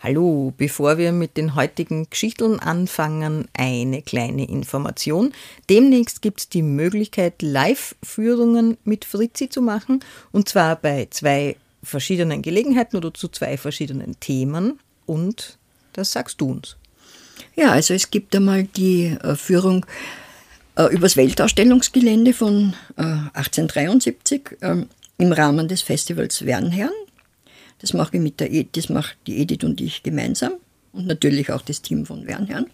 Hallo, bevor wir mit den heutigen Geschichten anfangen, eine kleine Information. Demnächst gibt es die Möglichkeit, Live-Führungen mit Fritzi zu machen, und zwar bei zwei verschiedenen Gelegenheiten oder zu zwei verschiedenen Themen. Und das sagst du uns. Ja, also es gibt einmal die äh, Führung äh, übers Weltausstellungsgelände von äh, 1873 ähm, im Rahmen des Festivals Wernherrn. Das mache ich mit der Edith, das macht die Edith und ich gemeinsam und natürlich auch das Team von Wernherrn.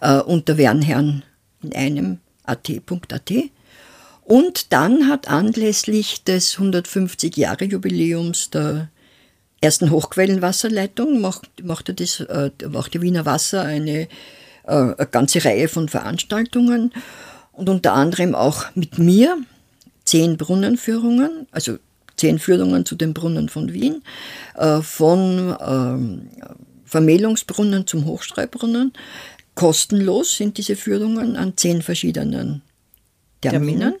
Äh, unter Wernherrn in einem at.at. Und dann hat anlässlich des 150 Jahre Jubiläums der ersten Hochquellenwasserleitung macht, macht, das, äh, macht die Wiener Wasser eine, äh, eine ganze Reihe von Veranstaltungen und unter anderem auch mit mir zehn Brunnenführungen, also zehn Führungen zu den Brunnen von Wien, äh, von ähm, Vermählungsbrunnen zum Hochstreubrunnen. Kostenlos sind diese Führungen an zehn verschiedenen Terminen.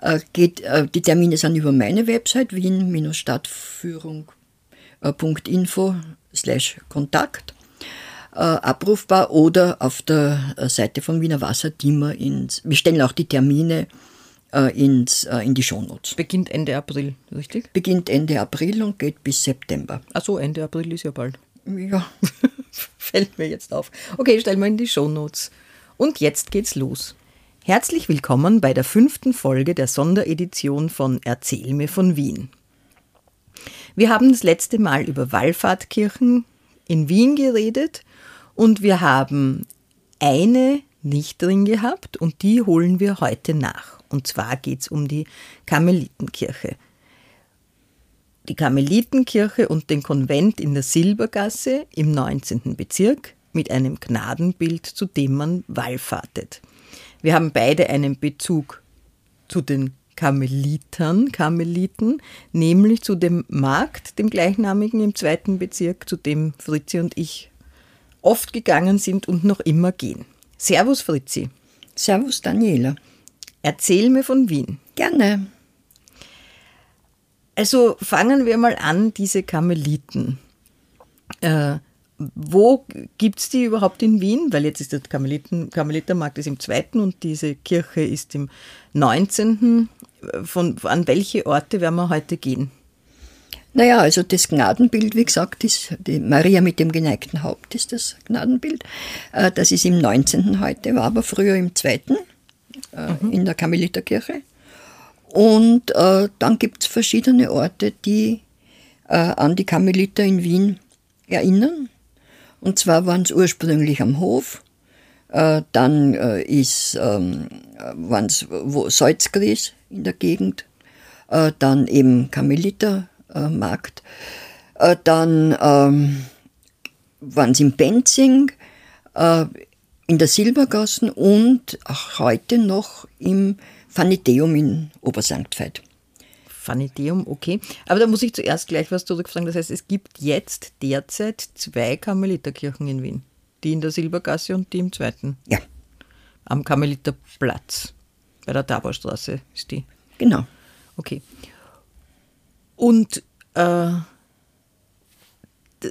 Termine? Geht, äh, die Termine sind über meine Website wien-stadtführung.info slash Kontakt äh, abrufbar oder auf der Seite von Wiener Wasser, die wir ins, wir stellen auch die Termine äh, ins, äh, in die Shownotes. Beginnt Ende April, richtig? Beginnt Ende April und geht bis September. Achso, Ende April ist ja bald. Ja. Fällt mir jetzt auf. Okay, stellen wir in die Shownotes. Und jetzt geht's los. Herzlich willkommen bei der fünften Folge der Sonderedition von Erzähl mir von Wien. Wir haben das letzte Mal über Wallfahrtkirchen in Wien geredet und wir haben eine nicht drin gehabt und die holen wir heute nach. Und zwar geht es um die Karmelitenkirche. Die Karmelitenkirche und den Konvent in der Silbergasse im 19. Bezirk mit einem Gnadenbild, zu dem man wallfahrtet. Wir haben beide einen Bezug zu den Karmelitern, Karmeliten, nämlich zu dem Markt, dem gleichnamigen im zweiten Bezirk, zu dem Fritzi und ich oft gegangen sind und noch immer gehen. Servus Fritzi. Servus Daniela. Erzähl mir von Wien. Gerne. Also fangen wir mal an, diese Karmeliten. Äh, wo gibt es die überhaupt in Wien? Weil jetzt ist der Karmeliten, Karmelitermarkt ist im zweiten und diese Kirche ist im 19. Von, an welche Orte werden wir heute gehen? Naja, also das Gnadenbild, wie gesagt, ist die Maria mit dem geneigten Haupt ist das Gnadenbild. Äh, das ist im 19. heute, war aber früher im zweiten äh, mhm. in der Karmeliterkirche. Und äh, dann gibt es verschiedene Orte, die äh, an die Karmeliter in Wien erinnern. Und zwar waren es ursprünglich am Hof, äh, dann äh, ist, ähm, waren es Salzgries in der Gegend, dann eben Karmelitermarkt, dann ähm, waren es in Benzing, in der Silbergassen und auch heute noch im Vaniteum in Obersanktfeld. Vaniteum, okay. Aber da muss ich zuerst gleich was zurückfragen. Das heißt, es gibt jetzt derzeit zwei Karmeliterkirchen in Wien. Die in der Silbergasse und die im zweiten. Ja. Am Karmeliterplatz. Bei der Taborstraße ist die. Genau. Okay. Und äh,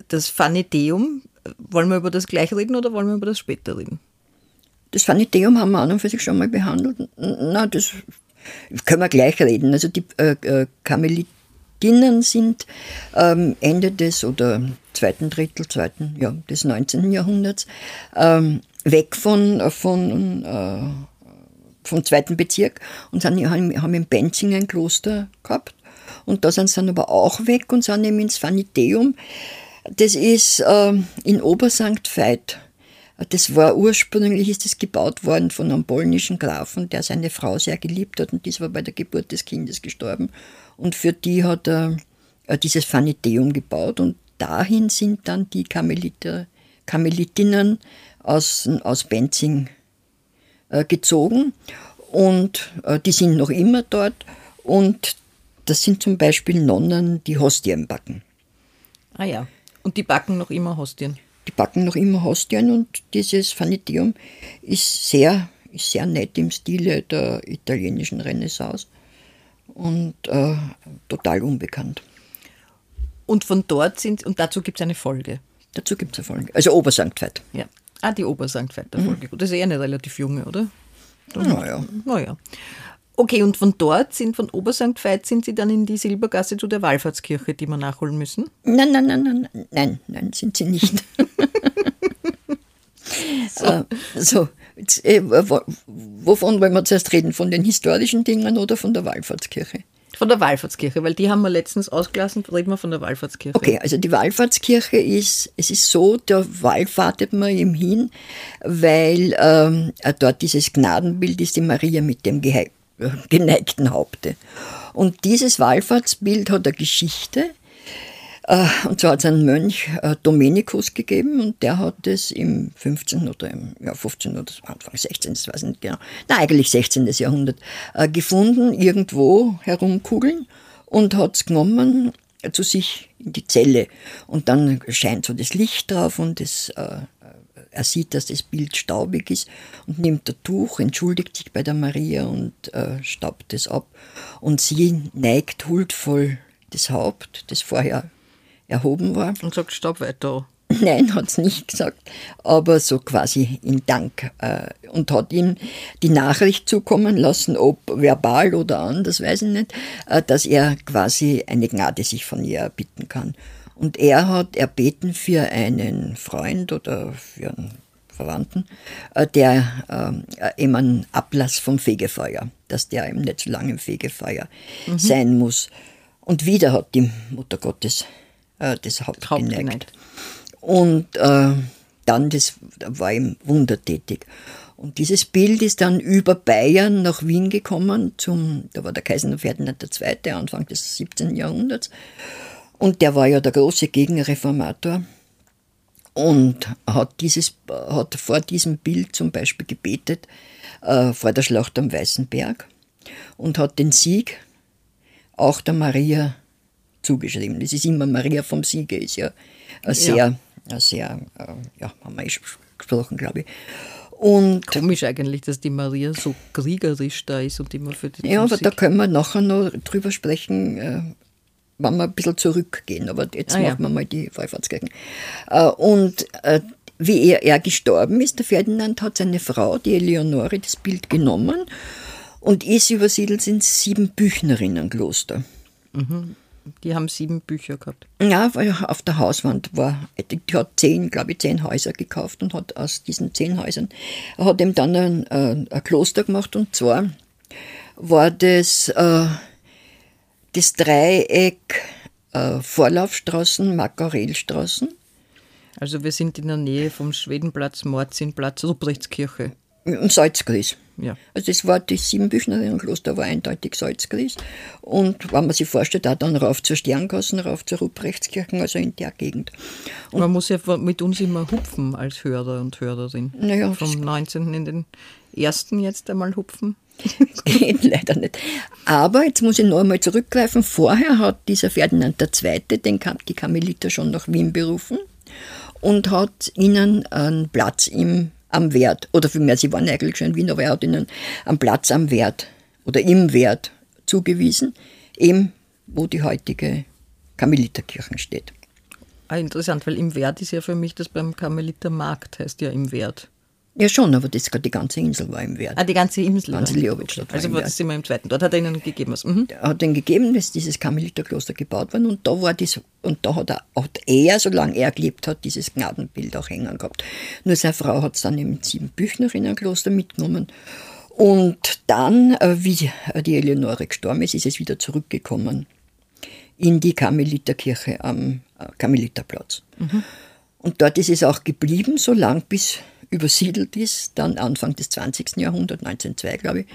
das Vaniteum, wollen wir über das gleich reden oder wollen wir über das später reden? Das Vaniteum haben wir an und für sich schon mal behandelt. Na, das können wir gleich reden. Also die äh, äh Karmelit, Karmelitinnen sind ähm, Ende des oder zweiten Drittel zweiten, ja, des 19. Jahrhunderts ähm, weg von, von, äh, vom zweiten Bezirk und sind, haben, haben in Benzing ein Kloster gehabt. Und da sind sie dann aber auch weg und sind eben ins Vaniteum. Das ist äh, in Obersankt Veit das war ursprünglich ist das gebaut worden von einem polnischen Grafen, der seine Frau sehr geliebt hat und dies war bei der Geburt des Kindes gestorben. Und für die hat er äh, dieses Vaniteum gebaut und dahin sind dann die Karmeliter, Karmelitinnen aus, aus Benzing äh, gezogen und äh, die sind noch immer dort und das sind zum Beispiel Nonnen, die Hostien backen. Ah ja, und die backen noch immer Hostien die backen noch immer Hostien und dieses Vanitium ist sehr, ist sehr nett im Stile der italienischen Renaissance und äh, total unbekannt. Und von dort sind, und dazu gibt es eine Folge. Dazu gibt es eine Folge. Also Obersanktfeld. Ja. Ah, die Obersanktveiter Folge. Mhm. Das ist eher eine relativ junge, oder? Naja. Naja. Okay, und von dort sind, von Obersankt Veit, sind Sie dann in die Silbergasse zu der Wallfahrtskirche, die wir nachholen müssen? Nein, nein, nein, nein, nein, nein, sind Sie nicht. so, äh, so jetzt, äh, wovon wollen wir zuerst reden? Von den historischen Dingen oder von der Wallfahrtskirche? Von der Wallfahrtskirche, weil die haben wir letztens ausgelassen, reden wir von der Wallfahrtskirche. Okay, also die Wallfahrtskirche ist, es ist so, da wallfahrtet man ihm hin, weil ähm, dort dieses Gnadenbild ist, die Maria mit dem geneigten Haupte. Und dieses Wallfahrtsbild hat eine Geschichte. Äh, und zwar hat es einen Mönch äh, Dominikus gegeben und der hat es im 15. oder im ja, 15. oder Anfang 16. Ich weiß nicht genau, na eigentlich 16. Jahrhundert äh, gefunden, irgendwo herumkugeln und hat es genommen zu sich in die Zelle. Und dann scheint so das Licht drauf und das er sieht, dass das Bild staubig ist und nimmt ein Tuch, entschuldigt sich bei der Maria und äh, staubt es ab. Und sie neigt huldvoll das Haupt, das vorher erhoben war. Und sagt, staub weiter. Nein, hat es nicht gesagt, aber so quasi in Dank. Äh, und hat ihm die Nachricht zukommen lassen, ob verbal oder anders, weiß ich nicht, äh, dass er quasi eine Gnade sich von ihr erbitten kann. Und er hat erbeten für einen Freund oder für einen Verwandten, äh, der äh, eben einen Ablass vom Fegefeuer, dass der eben nicht so lange im Fegefeuer mhm. sein muss. Und wieder hat die Mutter Gottes äh, das Haupt, Haupt geneigt. geneigt. Und äh, dann, das war ihm wundertätig. Und dieses Bild ist dann über Bayern nach Wien gekommen, zum, da war der Kaiser Ferdinand II., Anfang des 17. Jahrhunderts. Und der war ja der große Gegenreformator und hat, dieses, hat vor diesem Bild zum Beispiel gebetet, äh, vor der Schlacht am Weißen Berg und hat den Sieg auch der Maria zugeschrieben. Das ist immer Maria vom Siege, ist ja ein sehr, ja. sehr äh, ja, haben wir eh gesprochen, glaube ich. Und Komisch eigentlich, dass die Maria so kriegerisch da ist und immer für die Ja, aber da können wir nachher noch drüber sprechen, äh, wenn wir ein bisschen zurückgehen, aber jetzt ah, machen ja. wir mal die Wallfahrtskirchen. Äh, und wie er, er gestorben ist, der Ferdinand hat seine Frau, die Eleonore, das Bild genommen und ist übersiedelt ins Siebenbüchnerinnenkloster. Mhm. Die haben sieben Bücher gehabt. Ja, weil auf der Hauswand war, die hat zehn, glaube ich, zehn Häuser gekauft und hat aus diesen zehn Häusern, hat ihm dann ein, ein, ein Kloster gemacht und zwar war das äh, das Dreieck äh, Vorlaufstraßen, Makarelstraßen. Also wir sind in der Nähe vom Schwedenplatz, Morzinplatz, Ruprechtskirche. Im Salzgries. Ja. Also das war das Siebenbüchnerinnenkloster, war eindeutig Salzgries. Und wenn man sich vorstellt, auch dann rauf zur Sterngassen, rauf zur Ruprechtskirche, also in der Gegend. Und man muss ja mit uns immer hupfen als Hörer und Hörerin. Naja, Vom 19. in den ersten jetzt einmal hupfen. geht leider nicht. Aber jetzt muss ich noch einmal zurückgreifen. Vorher hat dieser Ferdinand II. Den, die Karmeliter schon nach Wien berufen und hat ihnen einen Platz im, am Wert, oder vielmehr, sie waren eigentlich schon in Wien, aber er hat ihnen einen Platz am Wert oder im Wert zugewiesen, eben wo die heutige Karmeliterkirche steht. Ah, interessant, weil im Wert ist ja für mich das beim Karmelitermarkt, heißt ja im Wert. Ja, schon, aber das, die ganze Insel war ihm wert. Ah, die ganze Insel. Ganze war Also war das immer im zweiten. Dort hat er ihnen gegeben was. Mhm. Er hat den gegeben, dass dieses Karmeliterkloster gebaut worden und da war das, und da hat er, hat er, solange er gelebt hat, dieses Gnadenbild auch hängen gehabt. Nur seine Frau hat es dann im Siebenbüchnerinnen-Kloster mitgenommen. Und dann, äh, wie die Eleonore gestorben ist, ist es wieder zurückgekommen in die Karmeliterkirche am äh, Karmeliterplatz. Und dort ist es auch geblieben, so lang bis übersiedelt ist, dann Anfang des 20. Jahrhunderts, 1902 glaube ich,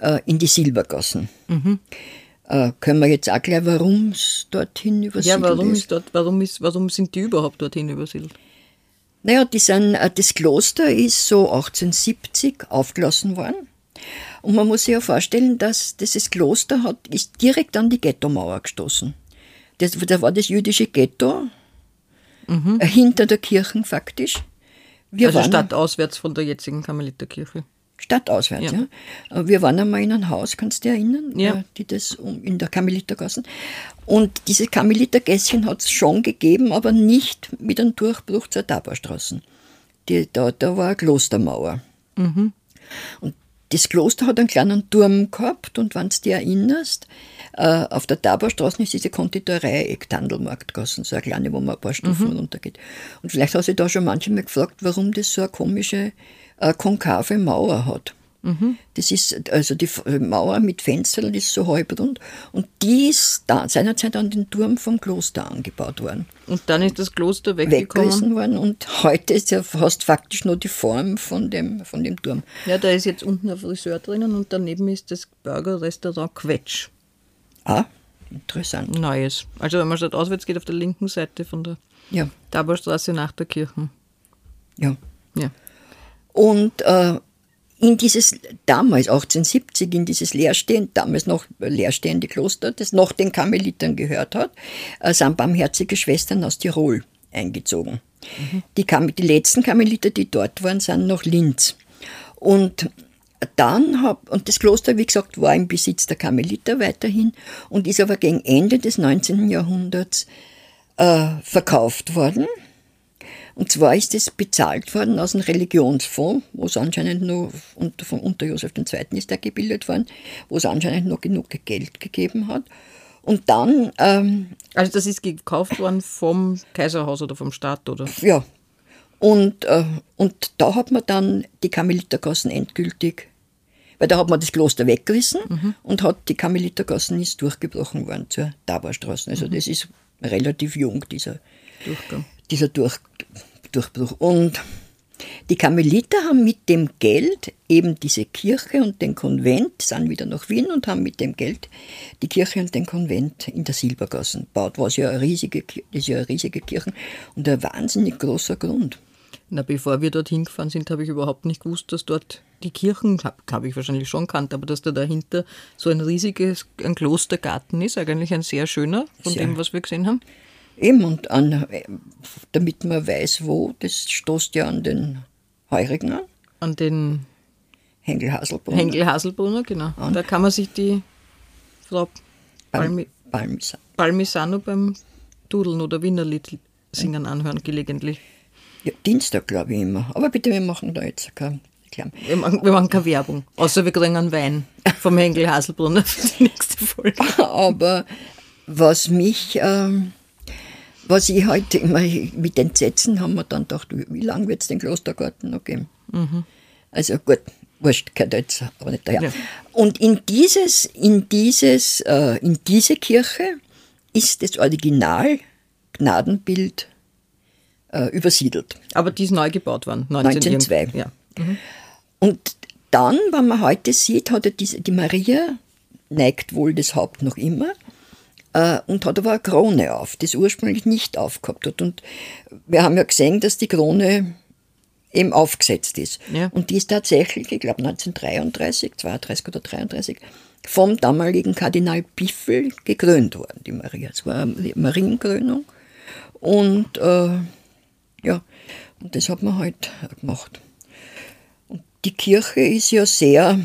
äh, in die Silbergassen. Äh, können wir jetzt auch gleich, warum es dorthin Ja, übersiedelt warum ist? ist dort, warum ist, warum sind die überhaupt dorthin übersiedelt? Naja, die sind, äh, das Kloster ist so 1870 aufgelassen worden. Und man muss sich ja vorstellen, dass dieses Kloster hat, ist direkt an die Ghettomauer gestoßen. Das, da war das jüdische Ghetto äh, hinter der Kirche faktisch. Wir also waren- stadtauswärts von der jetzigen Karmeliterkirche. Stadtauswärts, Ja. ja. Wir waren einmal in einem Haus, kannst du dich erinnern? Ja. Die das in der Karmelitergassen. Und diese Karmelitergässchen hat es schon gegeben, aber nicht mit einem Durchbruch zur Tabarstraße. Die, da, da war eine Klostermauer. Und das Kloster hat einen kleinen Turm gehabt und wenn du dich erinnerst, äh, auf der Tabarstraße ist diese Konditorei Ektandelmarktgassen, so eine kleine, wo man ein paar Stufen runtergeht. Und vielleicht hat sich da schon manchmal gefragt, warum das so eine komische äh, konkave Mauer hat. Das ist, also die F- Mauer mit Fenstern ist so halbrund und die ist da seinerzeit an den Turm vom Kloster angebaut worden Und dann ist das Kloster weggekommen. weggerissen worden und heute ist ja fast faktisch nur die Form von dem, von dem Turm. Ja, da ist jetzt unten ein Friseur drinnen und daneben ist das Burgerrestaurant Quetsch. Ah, interessant. Neues. Also wenn man statt auswärts geht, auf der linken Seite von der Ja, Taborstraße nach der Kirche. ja. Ja. Und äh, in dieses, damals 1870, in dieses leerstehende, damals noch leerstehende Kloster, das noch den Karmelitern gehört hat, äh, sind barmherzige Schwestern aus Tirol eingezogen. Die, Kam die letzten Karmeliter, die dort waren, sind nach Linz. Und dann hab, und das Kloster, wie gesagt, war im Besitz der Karmeliter weiterhin und ist aber gegen Ende des 19. Jahrhunderts äh, verkauft worden. Und zwar ist es bezahlt worden aus einem Religionsfonds, wo es anscheinend nur unter, von, unter Josef II. ist der gebildet worden, wo es anscheinend noch genug Geld gegeben hat. Und dann, ähm, Also das ist gekauft worden vom Kaiserhaus oder vom Staat, oder? ja, und, äh, und da hat man dann die Karmelitergassen endgültig, weil da hat man das Kloster weggerissen und hat die Karmelitergassen ist durchgebrochen worden zur Tabarstraße. Also das ist relativ jung, dieser, Durchgang. Dieser Durch, Durchbruch. Und die Karmeliter haben mit dem Geld eben diese Kirche und den Konvent, sind wieder nach Wien und haben mit dem Geld die Kirche und den Konvent in der Silbergassen gebaut, was ja eine riesige, ist ja eine riesige Kirche und ein wahnsinnig großer Grund. Na, bevor wir dorthin gefahren sind, habe ich überhaupt nicht gewusst, dass dort die Kirchen, habe hab ich wahrscheinlich schon kannt, aber dass da dahinter so ein riesiges, ein Klostergarten ist, eigentlich ein sehr schöner, von Sehr. dem, was wir gesehen haben. Eben, und an, damit man weiß, wo, das stoßt ja an den Heurigen an, An den Hengel Haselbrunn. Henkel Haselbrunner, genau. Da kann man sich die Frau Palmi, Balmisa. Palmisano beim Dudeln oder Wienerlied singen anhören, gelegentlich. Ja, Dienstag, glaube ich immer. Aber bitte, wir machen da jetzt kein Reklam. Wir machen, wir machen keine Werbung, außer wir kriegen einen Wein vom Henkel Haselbrunner für die nächste Folge. Aber was mich, ähm, was ich heute immer mit Entsetzen haben wir dann gedacht, wie lange wird es den Klostergarten noch geben? Also gut, wurscht, gehört jetzt aber nicht daher. Ja. Und in dieses, in dieses, äh, in diese Kirche ist das Original Gnadenbild äh, übersiedelt. Aber die ist neu gebaut worden. 19 1902. irgend- Ja. Und dann, wenn man heute sieht, hat er diese, die Maria, neigt wohl das Haupt noch immer, äh, und hat aber eine Krone auf, das ursprünglich nicht aufgehabt hat. Und wir haben ja gesehen, dass die Krone eben aufgesetzt ist. Ja. Und die ist tatsächlich, ich glaube 1933, 32 oder 33, vom damaligen Kardinal Piffel gekrönt worden, die Maria. Es war eine Marienkrönung. Und äh, ja, und das hat man halt gemacht. Und die Kirche ist ja sehr,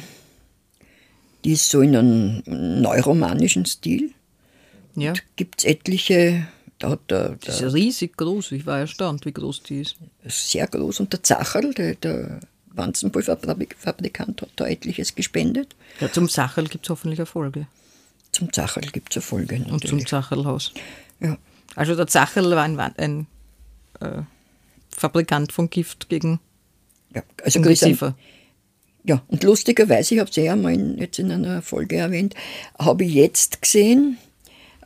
die ist so in einem neuromanischen Stil. Ja. Gibt es etliche, da hat der, ist der ja riesig groß. Ich war erstaunt, wie groß die ist. sehr groß und der Zacherl, der, der Wanzenpulverfabrikant hat da etliches gespendet. Ja, zum Sacherl gibt es hoffentlich Erfolge. Zum Zacherl gibt es Erfolge. Natürlich. Und zum Zacherlhaus. ja. Also der Zacherl war ein, ein äh, Fabrikant von Gift gegen Ja, also Ungeziefer. Ja, und lustigerweise, ich habe es ja mal in, jetzt in einer Folge erwähnt, habe ich jetzt gesehen,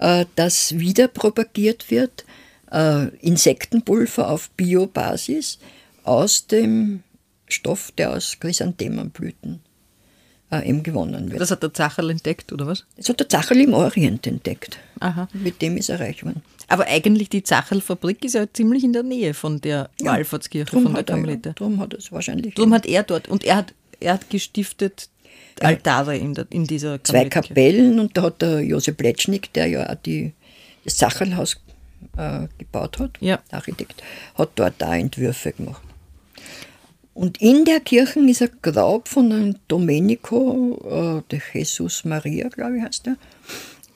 äh, dass wieder propagiert wird, äh, Insektenpulver auf Biobasis aus dem Stoff, der aus Chrysanthemenblüten äh, eben gewonnen wird. Das hat der Zacherl entdeckt, oder was? Das hat der Zacherl im Orient entdeckt. Aha. Mit dem ist er reich geworden. Aber eigentlich die Zacherl-Fabrik ist ja ziemlich in der Nähe von der Wallfahrtskirche, Drum von der er, ja, drum hat er es wahrscheinlich. Darum hat er dort, und er hat, er hat gestiftet Altare in, der, in dieser zwei. Kapellen und da hat der Josef Pletschnik, der ja auch die, das Sacherlhaus äh, gebaut hat, Ja. der Architekt, hat dort da Entwürfe gemacht. Und in der Kirche ist ein Grab von einem Domenico äh, de Jesus Maria, glaube ich, heißt der.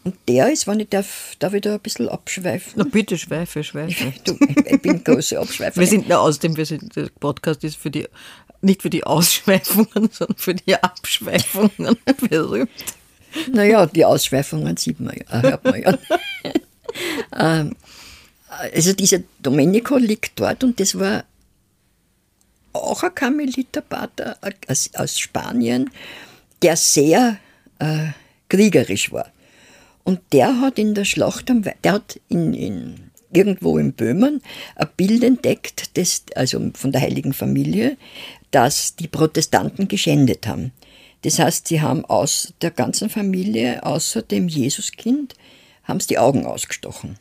Und der ist, wenn ich darf, darf ich da ein bisschen abschweifen. Na bitte, Schweife, Schweife. Du, ich bin große Abschweiferin. Wir sind, na, außerdem, wir sind, der Podcast ist für die, nicht für die Ausschweifungen, sondern für die Abschweifungen berühmt. Naja, die Ausschweifungen sieht man ja, äh, hört man ja. ähm, also dieser Domenico liegt dort und das war auch ein Karmeliterpater aus, aus Spanien, der sehr äh, kriegerisch war. Und der hat in der Schlacht am Wei- der hat in, in, irgendwo in Böhmen ein Bild entdeckt, das, also von der Heiligen Familie, das die Protestanten geschändet haben. Das heißt, sie haben aus der ganzen Familie, außer dem Jesuskind, haben sie die Augen ausgestochen.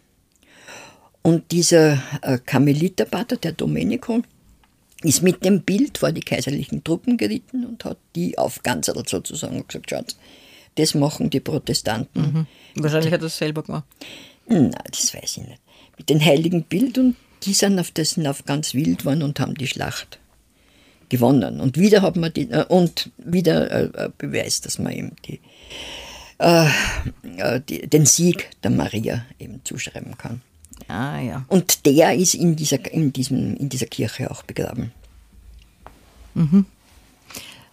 Und dieser äh, Karmeliterpater, der Domenico, ist mit dem Bild vor die kaiserlichen Truppen geritten und hat die aufganzert sozusagen und gesagt, schaut, das machen die Protestanten. Wahrscheinlich hat er es selber gemacht. Nein, das weiß ich nicht. Mit dem heiligen Bild und die sind auf das sind auf ganz wild geworden und haben die Schlacht gewonnen. Und wieder hat man die, äh, und wieder äh, äh, Beweis, dass man eben die, äh, äh, die, den Sieg der Maria eben zuschreiben kann. Ah ja. Und der ist in dieser, in diesem, in dieser Kirche auch begraben.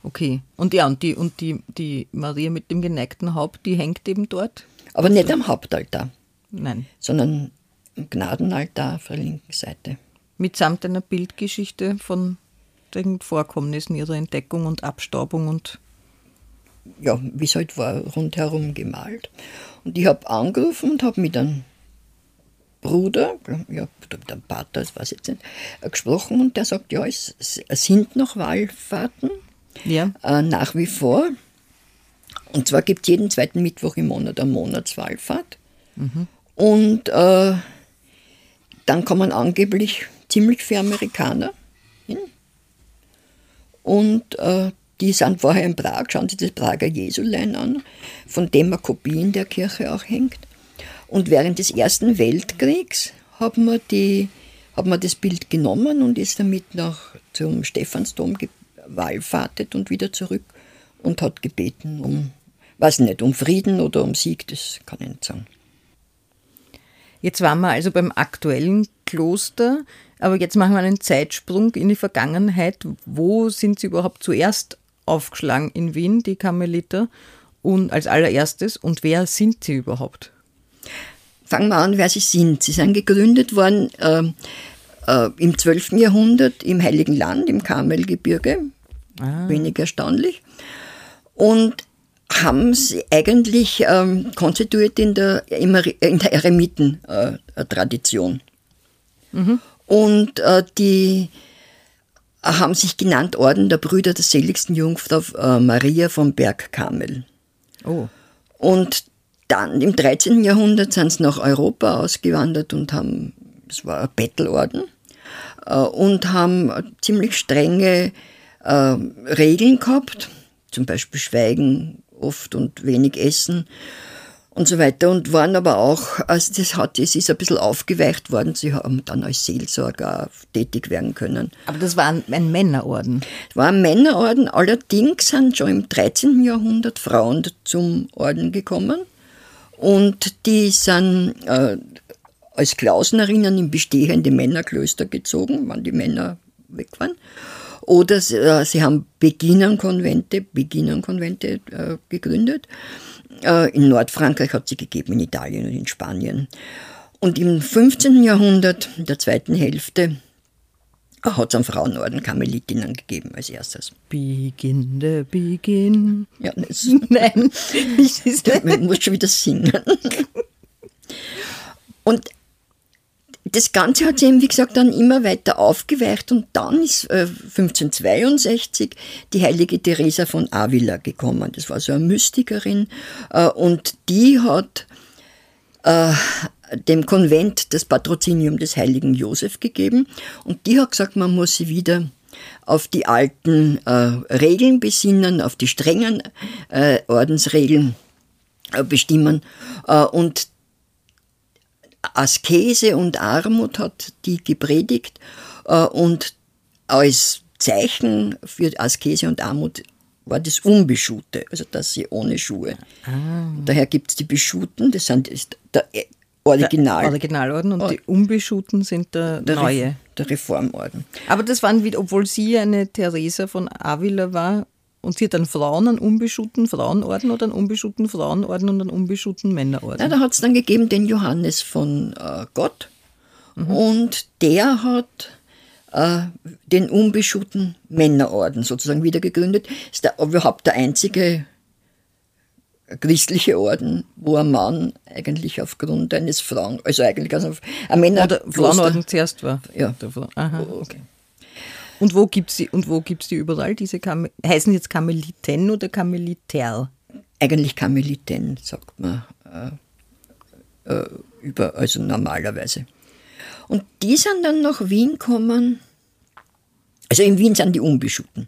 Okay. Und ja, und die, und die, die Maria mit dem geneigten Haupt, die hängt eben dort? Aber nicht am Hauptaltar, Nein. sondern Gnadenaltar auf der linken Seite. Mitsamt einer Bildgeschichte von den Vorkommnissen ihrer Entdeckung und Abstaubung und ja, wie es halt war, rundherum gemalt. Und ich habe angerufen und habe mit einem Bruder, ja, mit einem Pater, das weiß ich jetzt nicht, äh, gesprochen und der sagt, ja, es, sind noch Wallfahrten, ja. äh, nach wie vor. Und zwar gibt es jeden zweiten Mittwoch im Monat eine Monatswallfahrt. Und äh, dann kommen angeblich ziemlich viele Amerikaner hin. Und äh, die sind vorher in Prag, schauen Sie das Prager Jesulein an, von dem eine Kopie in der Kirche auch hängt. Und während des Ersten Weltkriegs hat man, die, hat man das Bild genommen und ist damit nach, zum Stephansdom gewallfahrtet und wieder zurück und hat gebeten um, weiß nicht, um Frieden oder um Sieg, das kann ich nicht sagen. Jetzt waren wir also beim aktuellen Kloster, aber jetzt machen wir einen Zeitsprung in die Vergangenheit. Wo sind sie überhaupt zuerst aufgeschlagen in Wien, die Karmeliter? Und als allererstes, und wer sind sie überhaupt? Fangen wir an, wer sie sind. Sie sind gegründet worden ähm, äh, im 12. Jahrhundert im Heiligen Land, im Karmelgebirge. Wenig erstaunlich. Und haben sie eigentlich ähm, konstituiert in der, in der Eremiten-Tradition. Und äh, die haben sich genannt Orden der Brüder der seligsten Jungfrau äh, Maria vom Berg Karmel. Oh, Und dann im 13. Jahrhundert sind sie nach Europa ausgewandert und haben, es war ein Bettelorden, äh, und haben ziemlich strenge äh, Regeln gehabt, zum Beispiel Schweigen oft und wenig Essen und so weiter und waren aber auch, also das hat, es ist ein bisschen aufgeweicht worden, sie haben dann als Seelsorger tätig werden können. aber das war ein, Männerorden. War ein Männerorden, allerdings sind schon im 13. Jahrhundert Frauen zum Orden gekommen und die sind äh, als Klausnerinnen in bestehende Männerklöster gezogen, wann die Männer weg waren. Oder sie, äh, sie haben Beginnerkonvente, Beginnerkonvente äh, gegründet. Äh, in Nordfrankreich hat sie gegeben, in Italien und in Spanien. Und im 15. Jahrhundert, in der zweiten Hälfte, hat es einen Frauenorden Karmelitinnen gegeben als erstes. Begin the begin. Ja, das, Nein, man muss schon wieder singen. Und das Ganze hat sich eben, wie gesagt, dann immer weiter aufgeweicht und dann ist äh, 1562 die heilige Teresa von Avila gekommen. Das war so eine Mystikerin äh, und die hat äh, dem Konvent das Patrozinium des heiligen Josef gegeben und die hat gesagt, man muss sie wieder auf die alten äh, Regeln besinnen, auf die strengen äh, Ordensregeln äh, bestimmen und Askese und Armut hat die gepredigt äh, und als Zeichen für Askese und Armut war das Unbeschuhte, also dass sie ohne Schuhe. Ah. Daher gibt es die Beschuten, das sind ist der Original. Der Originalorden und die Unbeschuhten sind der, der neue. Re der Reformorden. Aber das waren obwohl sie eine Theresa von Avila war und sie hat einen Frauen, einen unbeschuhten Frauenorden oder einen unbeschuhten Frauenorden und einen unbeschuhten Männerorden. Ja, da hat es dann gegeben den Johannes von äh, Gott und der hat äh, den unbeschuhten Männerorden sozusagen wieder gegründet. Ist der, überhaupt der einzige christliche Orden, wo ein Mann eigentlich aufgrund eines Frauen, also eigentlich also ein Männer Oder Frauenorden zuerst war. Ja. Aha, okay. Und wo gibt es die, und wo gibt's die überall? Diese Karme heißen jetzt Karmeliten oder Karmeliter? eigentlich Karmeliten, sagt man äh, äh, über, also normalerweise. Und die sind dann nach Wien gekommen, also in Wien sind die Unbeschuhten.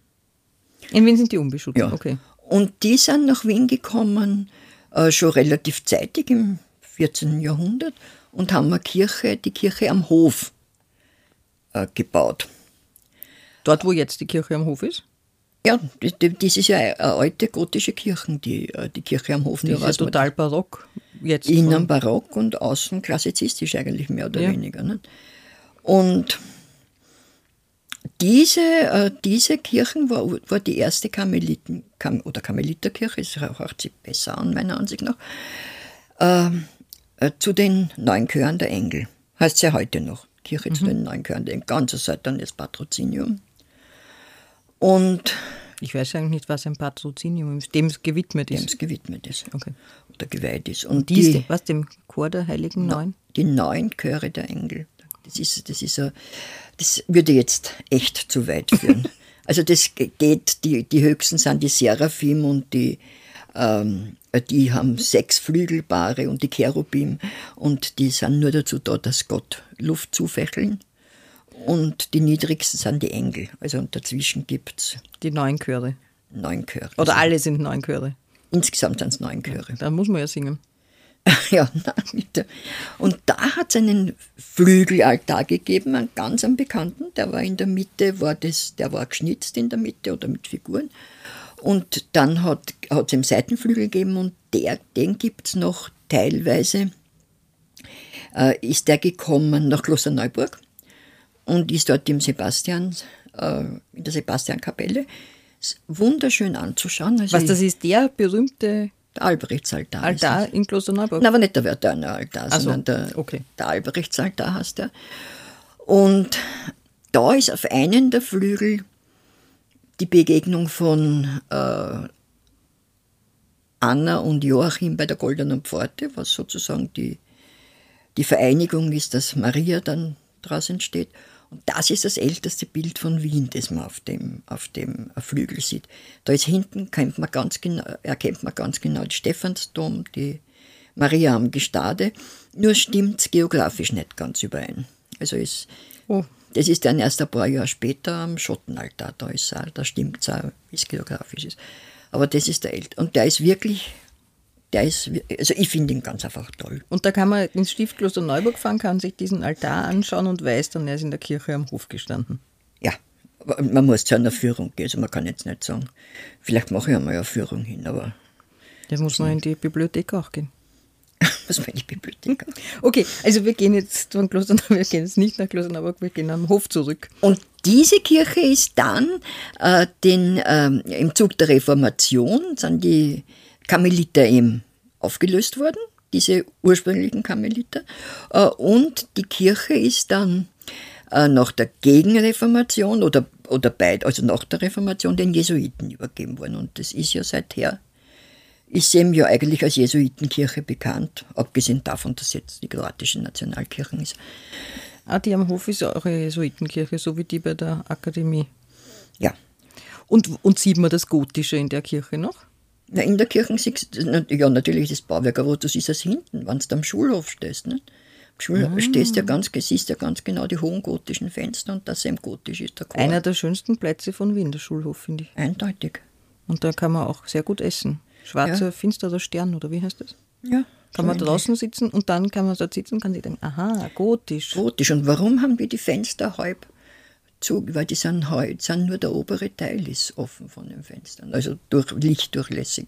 In Wien sind die unbeschuhten, Ja. okay. Und die sind nach Wien gekommen, äh, schon relativ zeitig im 14. Jahrhundert und haben eine Kirche, die Kirche am Hof äh, gebaut. Dort, wo jetzt die Kirche am Hof ist? Ja, das, das ist ja eine alte gotische Kirche, die, äh, die Kirche am Hof. Die ist ja total barock. Jetzt Innen barock und außen klassizistisch eigentlich mehr oder Ja. weniger. Ne? Und diese, äh, diese Kirchen war, war die erste Karmeliten, Kam, oder Karmeliterkirche, es hört sich besser an, meiner Ansicht nach, ähm, äh, zu den neun Chören der Engel. Heißt ja heute noch, Kirche zu den neun Chören der Engel, ganze Zeit dann das Patrozinium. Und Ich weiß eigentlich nicht, was ein Patrozinium ist, dem es gewidmet dem ist. es gewidmet ist Okay. oder geweiht ist. Und Die, ist, was, dem Chor der Heiligen Neun? Die neun Chöre der Engel. Das ist, das ist, ein- das würde jetzt echt zu weit führen. also das geht, die, die höchsten sind die Seraphim und die, ähm, die haben sechs Flügelpaare und die Cherubim und die sind nur dazu da, dass Gott Luft zufächeln. Und die niedrigsten sind die Engel. Also und dazwischen gibt es Die neun Chöre. neun Chöre. Oder also alle sind neun Chöre. insgesamt sind es neun Chöre. Da muss man ja singen. Ja, bitte. Und da hat es einen Flügelaltar gegeben, einen ganz einen bekannten, der war in der Mitte, war das, der war geschnitzt in der Mitte oder mit Figuren. Und dann hat es einen Seitenflügel gegeben und der, den gibt es noch teilweise, äh, ist der gekommen nach Klosterneuburg und ist dort im Sebastian, äh, in der Sebastiankapelle. Wunderschön anzuschauen. Also Was das ist, der berühmte der Albrechtsaltar. Altar in Klosterneuburg. Nein, aber nicht der Wörterner Altar, so, sondern der, okay. der Albrechtsaltar heißt er. Und da ist auf einen der Flügel die Begegnung von äh, Anna und Joachim bei der Goldenen Pforte, was sozusagen die, die Vereinigung ist, dass Maria dann daraus entsteht. Und das ist das älteste Bild von Wien, das man auf dem, auf dem Flügel sieht. Da ist hinten, kennt man ganz genau, erkennt man ganz genau den Stephansdom, die Maria am Gestade. Nur stimmt es geografisch nicht ganz überein. Also ist, Oh. das ist dann erst ein paar Jahre später am Schottenaltar. Da, ist auch, da stimmt es auch, wie es geografisch ist. Aber das ist der älteste. Und der ist wirklich, der ist, also ich finde ihn ganz einfach toll. Und da kann man ins Stift Klosterneuburg fahren, kann sich diesen Altar anschauen und weiß dann, er ist in der Kirche am Hof gestanden. Ja, man muss zu einer Führung gehen. Also man kann jetzt nicht sagen, vielleicht mache ich einmal eine Führung hin, aber Jetzt muss man in die Bibliothek auch gehen. was meine ich Bibliothek? Okay, also wir gehen jetzt von Klosterneuburg, wir gehen jetzt nicht nach Klosterneuburg, wir gehen am Hof zurück. Und diese Kirche ist dann äh, den, äh, im Zug der Reformation sind die Karmeliter eben aufgelöst worden, diese ursprünglichen Karmeliter. Äh, und die Kirche ist dann äh, nach der Gegenreformation oder, oder beid, also nach der Reformation den Jesuiten übergeben worden. Und das ist ja seither, ist eben ja eigentlich als Jesuitenkirche bekannt, abgesehen davon, dass jetzt die kroatische Nationalkirche ist. Ah, die am Hof ist auch eine Jesuitenkirche, so wie die bei der Akademie. Ja. Und, und sieht man das Gotische in der Kirche noch? Na, in der Kirche siehst ja natürlich das Bauwerk, aber du siehst es hinten, wenn du am Schulhof stehst. Nicht? Am Schulhof ah. stehst ja ganz, siehst ja ganz genau die hohen gotischen Fenster und das eben gotisch ist der Chor. Einer der schönsten Plätze von Wien, der Schulhof, finde ich. Eindeutig. Und da kann man auch sehr gut essen. Schwarzer, ja. finsterer Stern, oder wie heißt das? Ja. Kann man draußen sitzen und dann kann man dort sitzen und kann sich denken, aha, gotisch. Gotisch. Und warum haben wir die Fenster halb zu? Weil die sind, halb, sind nur der obere Teil ist offen von den Fenstern, also durch, lichtdurchlässig.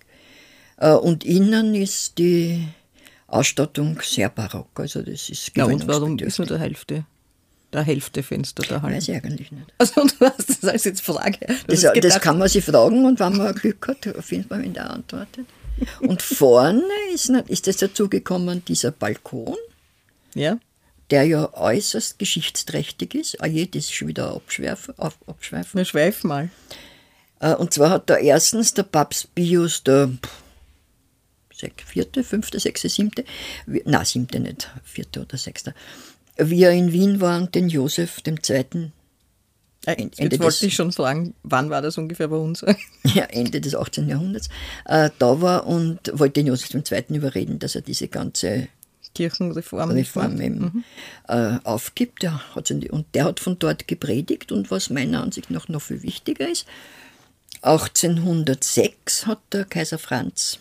Äh, und innen ist die Ausstattung sehr barock. Also das ist Ja, und warum ist nur der Hälfte? Der Hälfte Fenster da halt. Weiß ich eigentlich nicht. Also das als jetzt Frage. Das, das, kann man sich fragen und wenn man Glück hat, findet man, wenn der antwortet. Und vorne ist, ist es dazu gekommen, dieser Balkon, ja. Der ja äußerst geschichtsträchtig ist. Ah je, das ist schon wieder abschweifen. Ab, abschweifen. Wir schweifen mal. Äh, und zwar hat da erstens der Papst Pius, der vierte, fünfte, sechste, siebte, na siebte nicht, vierte oder sechste, wie er in Wien war und den Josef II. Ende Jetzt wollte ich schon fragen, wann war das ungefähr bei uns? ja, Ende des 18. Jahrhunderts. Äh, da war und wollte den Josef II. überreden, dass er diese ganze Kirchenreform Reform eben, mhm. äh, aufgibt. Der hat, und der hat von dort gepredigt und was meiner Ansicht nach noch viel wichtiger ist, 1806 hat der Kaiser Franz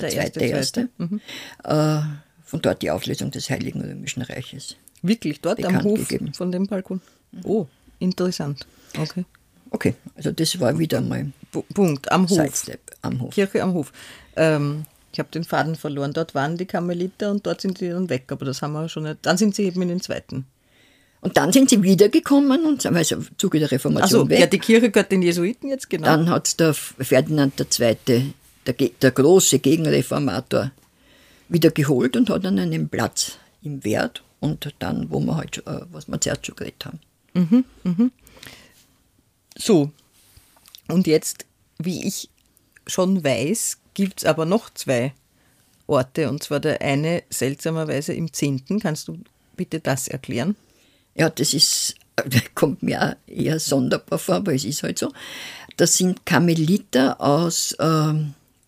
der zweite, erste, mhm. äh, von dort die Auflösung des Heiligen Römischen Reiches. Wirklich dort am Hof gegeben. von dem Balkon? Oh, interessant. Okay. Okay, also das war wieder mal Punkt am Hof. am Hof. Kirche am Hof. Ähm, ich habe den Faden verloren. Dort waren die Karmeliter und dort sind sie dann weg, aber das haben wir schon nicht. Dann sind sie eben in den zweiten. Und dann sind sie wiedergekommen und also im Zuge der Reformation also, weg. Ja, die Kirche gehört den Jesuiten jetzt, genau. Dann hat der Ferdinand II., der, der große Gegenreformator, wieder geholt und hat dann einen Platz im Wert und dann, wo wir halt, äh, was wir zuerst schon geredet haben. Mhm, mhm. So, und jetzt, wie ich schon weiß, gibt es aber noch zwei Orte, und zwar der eine seltsamerweise im 10. Kannst du bitte das erklären? Ja, das ist, kommt mir auch eher sonderbar vor, aber es ist halt so. Das sind Karmeliter aus äh,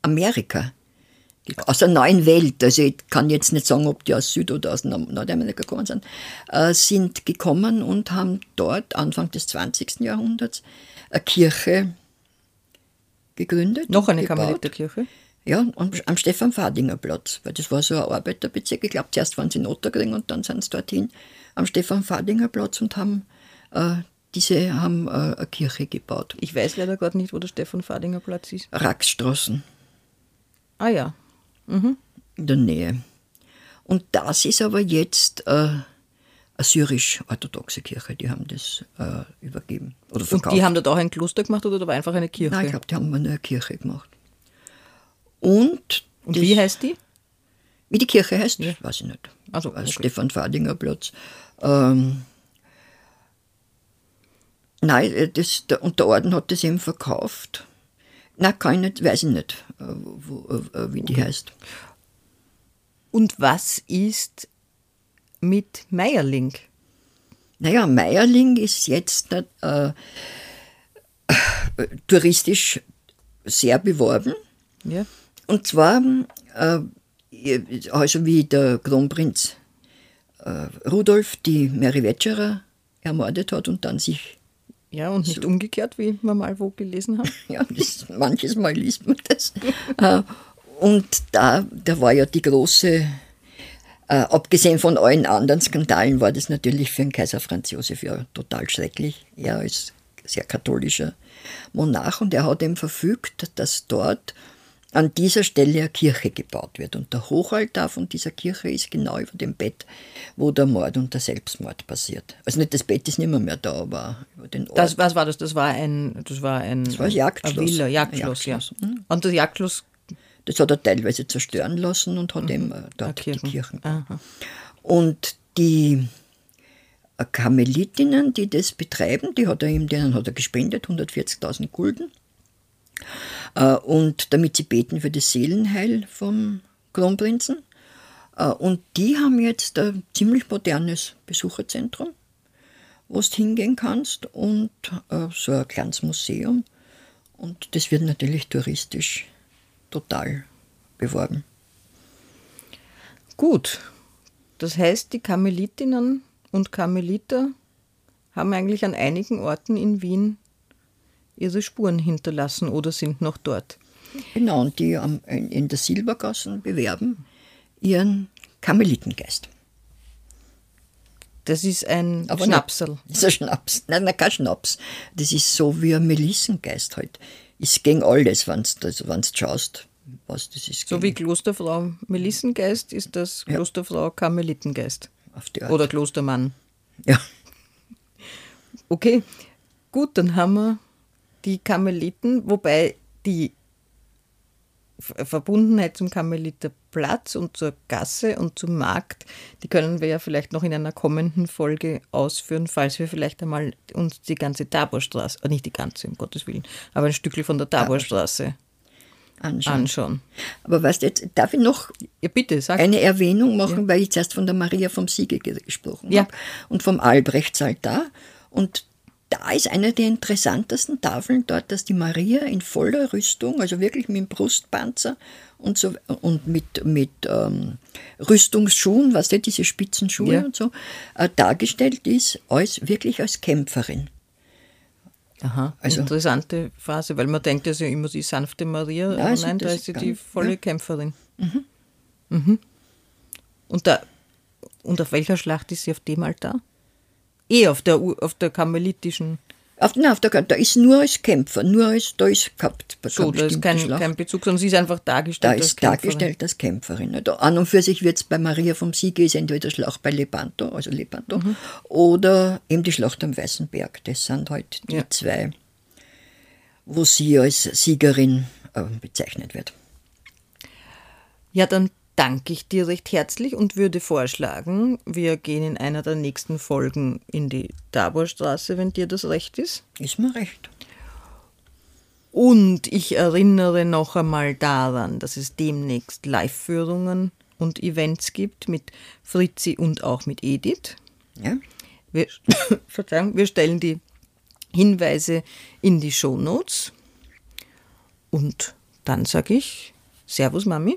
Amerika, aus der neuen Welt. Also ich kann jetzt nicht sagen, ob die aus Süd- oder aus Nordamerika gekommen sind, äh, sind gekommen und haben dort Anfang des 20. Jahrhunderts eine Kirche gegründet. Noch eine Karmeliterkirche? Ja, am, am Stefan-Fadinger-Platz, weil das war so ein Arbeiterbezirk. Ich glaube, zuerst waren sie in Otterkring und dann sind sie dorthin am Stefan-Fadinger-Platz und haben äh, diese haben äh, eine Kirche gebaut. Ich weiß leider gerade nicht, wo der Stefan-Fadinger-Platz ist. Raxstraßen. Ah ja. Mhm. In der Nähe. Und das ist aber jetzt äh, syrisch-orthodoxe Kirche, die haben das äh, übergeben oder verkauft. Und die haben dort auch ein Kloster gemacht oder da war einfach eine Kirche? Nein, ich glaube, die haben nur eine Kirche gemacht. Und, Und wie heißt die? Wie die Kirche heißt, ja. weiß ich nicht. Also, okay. Stefan Fadinger Platz. Ähm, nein, äh, das, der, und der Orden hat das eben verkauft. Nein, kann ich nicht, weiß ich nicht, äh, wo, äh, wie die okay. heißt. Und was ist mit Meierling? Naja, Meierling ist jetzt äh, touristisch sehr beworben. Ja. Und zwar, äh, also wie der Kronprinz äh, Rudolf die Mary Wetscherer ermordet hat und dann sich. Ja, und nicht so, umgekehrt, wie wir mal wo gelesen haben. ja, das, manches Mal liest man das. äh, und da, da war ja die große, äh, abgesehen von allen anderen Skandalen, war das natürlich für den Kaiser Franz Josef ja total schrecklich. Er als sehr katholischer Monarch und er hat eben verfügt, dass dort an dieser Stelle eine Kirche gebaut wird. Und der Hochaltar von dieser Kirche ist genau über dem Bett, wo der Mord und der Selbstmord passiert. Also nicht das Bett ist nicht mehr, mehr da, aber über den Ort. Das, was war das? Das war ein, das war ein, das war ein Jagdschloss. Villa, Jagdschloss, Jagdschloss. ja. Und das Jagdschloss. Das hat er teilweise zerstören lassen und hat eben äh, dort Kirchen. die Kirchen. Aha. Und die äh, Karmelitinnen, die das betreiben, die hat er ihm, denen hat er gespendet, 140.000 Gulden. Äh, Und damit sie beten für das Seelenheil vom Kronprinzen. Und die haben jetzt ein ziemlich modernes Besucherzentrum, wo du hingehen kannst und so ein kleines Museum. Und das wird natürlich touristisch total beworben. Gut. Das heißt, die Karmelitinnen und Karmeliter haben eigentlich an einigen Orten in Wien ihre Spuren hinterlassen oder sind noch dort. Genau, und die am, in der Silbergassen bewerben ihren Karmelitengeist. Das ist ein Aber Schnapsel. Nicht, das ist ein Schnaps. Nein, nein, kein Schnaps. Das ist so wie ein Melissengeist halt. Ist gegen alles, wenn du schaust, was das ist. So gegen- wie Klosterfrau Melissengeist ist das Ja. Klosterfrau Karmelitengeist. Oder Klostermann. Ja. Okay, gut, dann haben wir die Karmeliten, wobei die Verbundenheit zum Karmeliterplatz und zur Gasse und zum Markt, die können wir ja vielleicht noch in einer kommenden Folge ausführen, falls wir vielleicht einmal uns die ganze Taborstraße, äh, nicht die ganze, um Gottes Willen, aber ein Stückchen von der Taborstraße anschauen. anschauen. Aber weißt du, jetzt darf ich noch Ja, bitte, sag. eine Erwähnung machen, weil ich zuerst von der Maria vom Siege ge- gesprochen Ja. habe und vom Albrechtsaltar. Und da ist eine der interessantesten Tafeln dort, dass die Maria in voller Rüstung, also wirklich mit dem Brustpanzer und, so, und mit, mit ähm, Rüstungsschuhen, was weißt du, diese spitzen Schuhe Ja. und so, äh, dargestellt ist, als wirklich als Kämpferin. Aha, Also- interessante Phase, weil man denkt, das ist ja immer die sanfte Maria, aber also nein, da ist sie die volle ja. Kämpferin. Mhm. Und, da, und auf welcher Schlacht ist sie auf dem Altar? Eh auf der, auf der karmelitischen. Auf, nein, auf der, da ist nur als Kämpfer, nur als, da ist gehabt. So, da ist kein, kein Bezug, sondern sie ist einfach Da dargestellt als ist Kämpferin. dargestellt als Kämpferin. nicht? An und für sich wird es bei Maria vom Siege ist entweder Schlacht bei Lepanto, also Lepanto, Mhm. oder eben die Schlacht am Weißen Berg. Das sind halt die Ja. zwei, wo sie als Siegerin äh, bezeichnet wird. Ja, dann danke ich dir recht herzlich und würde vorschlagen, wir gehen in einer der nächsten Folgen in die Taborstraße, wenn dir das recht ist. Ist mir recht. Und ich erinnere noch einmal daran, dass es demnächst Live-Führungen und Events gibt mit Fritzi und auch mit Edith. Ja? Wir, Verzeihung, wir stellen die Hinweise in die Shownotes. Und dann sage ich Servus Mami.